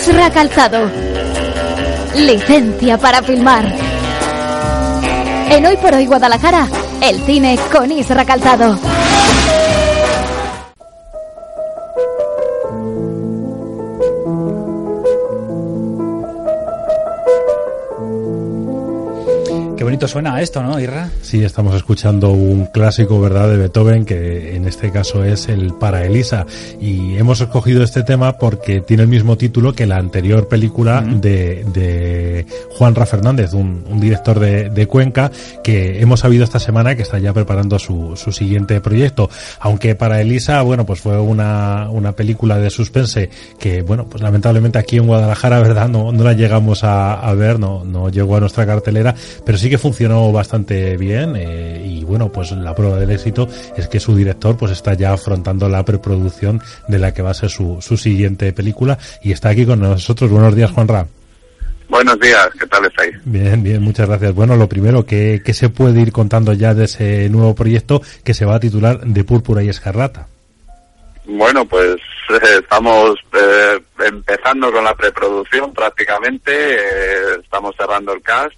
Isra Calzado. Licencia para filmar. En Hoy por Hoy Guadalajara, el cine con Isra Calzado. Bonito suena esto, ¿no, Irra? Sí, estamos escuchando un clásico, ¿verdad?, de Beethoven, que en este caso es el Para Elisa. Y hemos escogido este tema porque tiene el mismo título que la anterior película de, de Juan Ra Fernández, un, un director de, de, Cuenca, que hemos sabido esta semana que está ya preparando su, su siguiente proyecto. Aunque Para Elisa, bueno, pues fue una, una película de suspense que, bueno, pues lamentablemente aquí en Guadalajara, ¿verdad?, no, no la llegamos a, a ver, no, no llegó a nuestra cartelera, pero sí que funcionó bastante bien eh, y bueno pues la prueba del éxito es que su director pues está ya afrontando la preproducción de la que va a ser su, su siguiente película y está aquí con nosotros. Buenos días Juan Ra. Buenos días, ¿qué tal estáis? Bien, bien, muchas gracias. Bueno, lo primero, ¿qué, qué se puede ir contando ya de ese nuevo proyecto que se va a titular De Púrpura y Escarlata? Bueno, pues eh, estamos eh, empezando con la preproducción prácticamente, eh, estamos cerrando el cast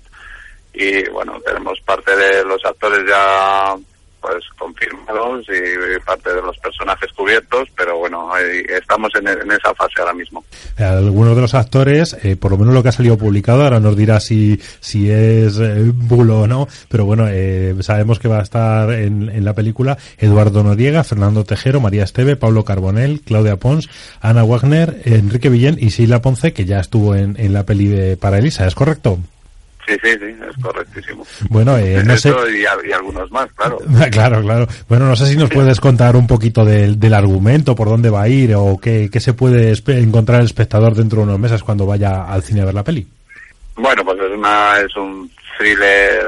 y bueno, tenemos parte de los actores ya pues confirmados y parte de los personajes cubiertos, pero bueno, estamos en, esa fase ahora mismo. Algunos de los actores, eh, por lo menos lo que ha salido publicado, ahora nos dirá si, si es eh, bulo o no, pero bueno, eh, sabemos que va a estar en, en, la película Eduardo Noriega, Fernando Tejero, María Esteve, Pablo Carbonell, Claudia Pons, Ana Wagner, Enrique Villén y Sheila Ponce, que ya estuvo en, en la peli de Para Elisa, ¿es correcto? Sí, sí, sí, es correctísimo. Bueno, eh, no sé... Y, y, algunos más, claro. claro, claro. Bueno, no sé si nos puedes contar un poquito del, del argumento, por dónde va a ir o qué, qué se puede encontrar el espectador dentro de unos meses cuando vaya al cine a ver la peli. Bueno, pues es, una, es un thriller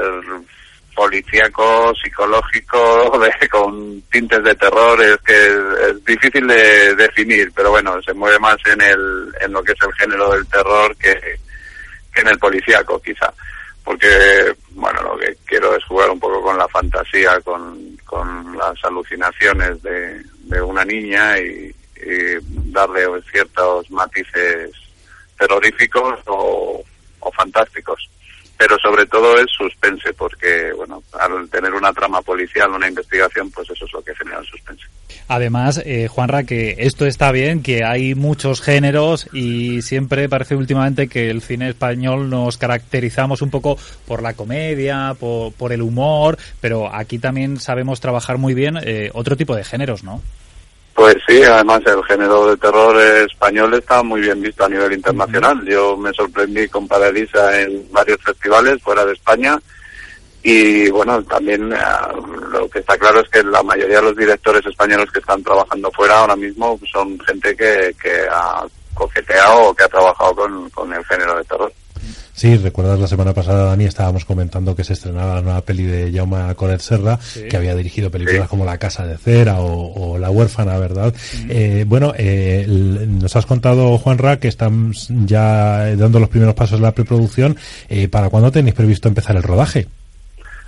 policíaco, psicológico, de, con tintes de terror, es que es, es, difícil de definir, pero bueno, se mueve más en, el, en lo que es el género del terror que en el policíaco, quizá. Porque bueno lo que quiero es jugar un poco con la fantasía con, con las alucinaciones de, una niña y, y, darle ciertos matices terroríficos o, o, fantásticos pero sobre todo es suspense porque bueno al tener una trama policial una investigación pues eso es lo que genera el suspense Además, eh, Juanra, que esto está bien, que hay muchos géneros y siempre parece últimamente que el cine español nos caracterizamos un poco por la comedia, por, por el humor, pero aquí también sabemos trabajar muy bien eh, otro tipo de géneros, ¿no? Pues sí, además el género de terror español está muy bien visto a nivel internacional. Yo me sorprendí con Paradisa en varios festivales fuera de España y bueno, también uh, lo que está claro es que la mayoría de los directores españoles que están trabajando fuera ahora mismo son gente que, que ha coqueteado o que ha trabajado con, con el género de terror. Sí, recuerdas la semana pasada, Dani, estábamos comentando que se estrenaba la nueva peli de Jaume Coret Serra, sí. que había dirigido películas sí. como La Casa de Cera o, o La Huérfana, ¿verdad? Mm. Eh, bueno, eh, nos has contado, Juanra, que están ya dando los primeros pasos de la preproducción. Eh, ¿Para cuándo tenéis previsto empezar el rodaje?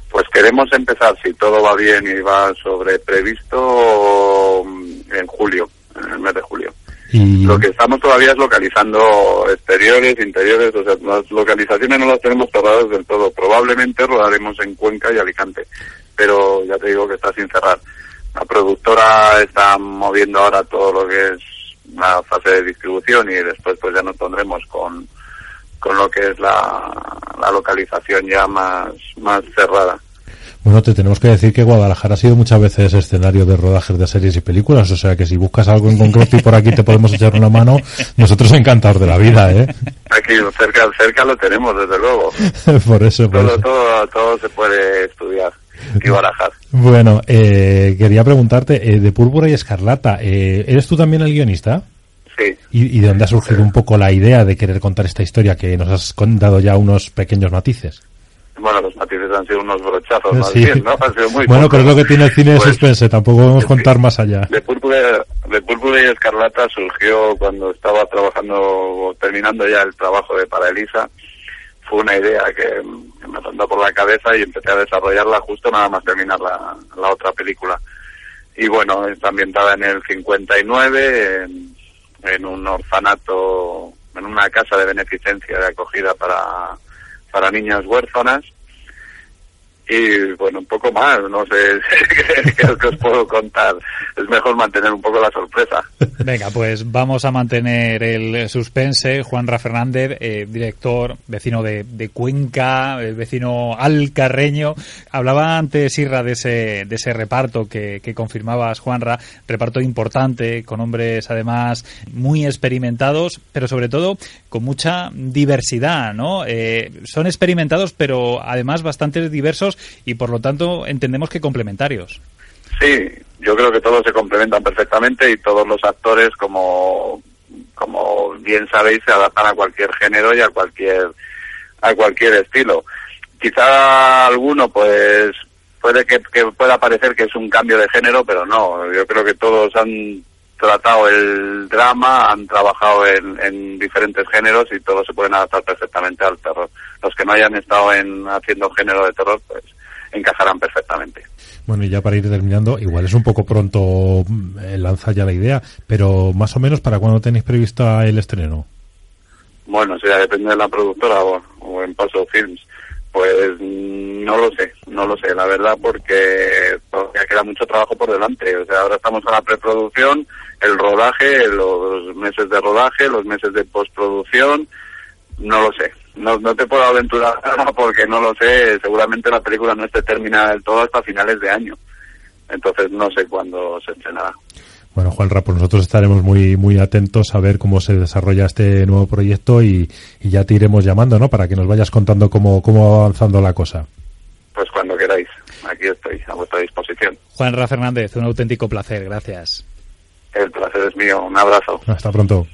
Pues queremos empezar, si todo va bien y va sobre previsto, en julio, en el mes de julio. Lo que estamos todavía es localizando exteriores, interiores, o sea, las localizaciones no las tenemos cerradas del todo. Probablemente rodaremos en Cuenca y Alicante, pero ya te digo que está sin cerrar. La productora está moviendo ahora todo lo que es la fase de distribución y después pues ya nos pondremos con, con lo que es la, la localización ya más, más cerrada. Bueno, te tenemos que decir que Guadalajara ha sido muchas veces escenario de rodajes de series y películas, o sea que si buscas algo en concreto y por aquí te podemos echar una mano, nosotros encantados de la vida, ¿eh? Aquí cerca, cerca lo tenemos, desde luego. por eso, por todo, eso. Todo, todo se puede estudiar y barajar. Bueno, eh, quería preguntarte, eh, de Púrpura y Escarlata, eh, ¿eres tú también el guionista? Sí. ¿Y, ¿Y, de dónde ha surgido un poco la idea de querer contar esta historia que nos has dado ya unos pequeños matices? Bueno, los matices han sido unos brochazos más sí. bien, ¿no? Han sido muy bueno, pero es lo que tiene el cine de pues, suspense, tampoco podemos contar más allá. De Púrpura, de Púrpura y Escarlata surgió cuando estaba trabajando, terminando ya el trabajo de Para Elisa. Fue una idea que, que me rondó por la cabeza y empecé a desarrollarla justo nada más terminar la, la otra película. Y bueno, está ambientada en el 59, en, en un orfanato en una casa de beneficencia de acogida para, para niñas huérfanas y bueno, un poco más, no sé qué, os puedo contar. Es mejor mantener un poco la sorpresa. Venga, pues vamos a mantener el suspense. Juanra Fernández, eh, director, vecino de, de Cuenca, eh, vecino alcarreño. Hablaba antes, Irra, de ese, de ese reparto que, que confirmabas, Juanra, reparto importante, con hombres además muy experimentados, pero sobre todo con mucha diversidad, ¿no? Eh, son experimentados, pero además bastante diversos y por lo tanto entendemos que complementarios. Sí, yo creo que todos se complementan perfectamente y todos los actores, como, como bien sabéis, se adaptan a cualquier género y a cualquier, a cualquier estilo. Quizá alguno, pues, puede que, que pueda parecer que es un cambio de género, pero no. Yo creo que todos han tratado el drama, han trabajado en, en, diferentes géneros y todos se pueden adaptar perfectamente al terror. Los que no hayan estado en haciendo género de terror, pues encajarán perfectamente. Bueno, y ya para ir terminando, igual es un poco pronto eh, lanza ya la idea, pero más o menos para cuándo tenéis previsto el estreno. Bueno, sea, depende de la productora o, o en Paso Films. Pues no lo sé, no lo sé, la verdad, porque todavía queda mucho trabajo por delante. O sea, ahora estamos en la preproducción, el rodaje, los meses de rodaje, los meses de postproducción, no lo sé. No, no te puedo aventurar porque no lo sé. Seguramente la película no esté terminada del todo hasta finales de año. Entonces no sé cuándo se estrenará. Bueno, Juanra, pues nosotros estaremos muy muy atentos a ver cómo se desarrolla este nuevo proyecto y, y, ya te iremos llamando, ¿no? Para que nos vayas contando cómo, cómo va avanzando la cosa. Pues cuando queráis, aquí estoy, a vuestra disposición. Juanra Fernández, un auténtico placer, gracias. El placer es mío, un abrazo. Hasta pronto.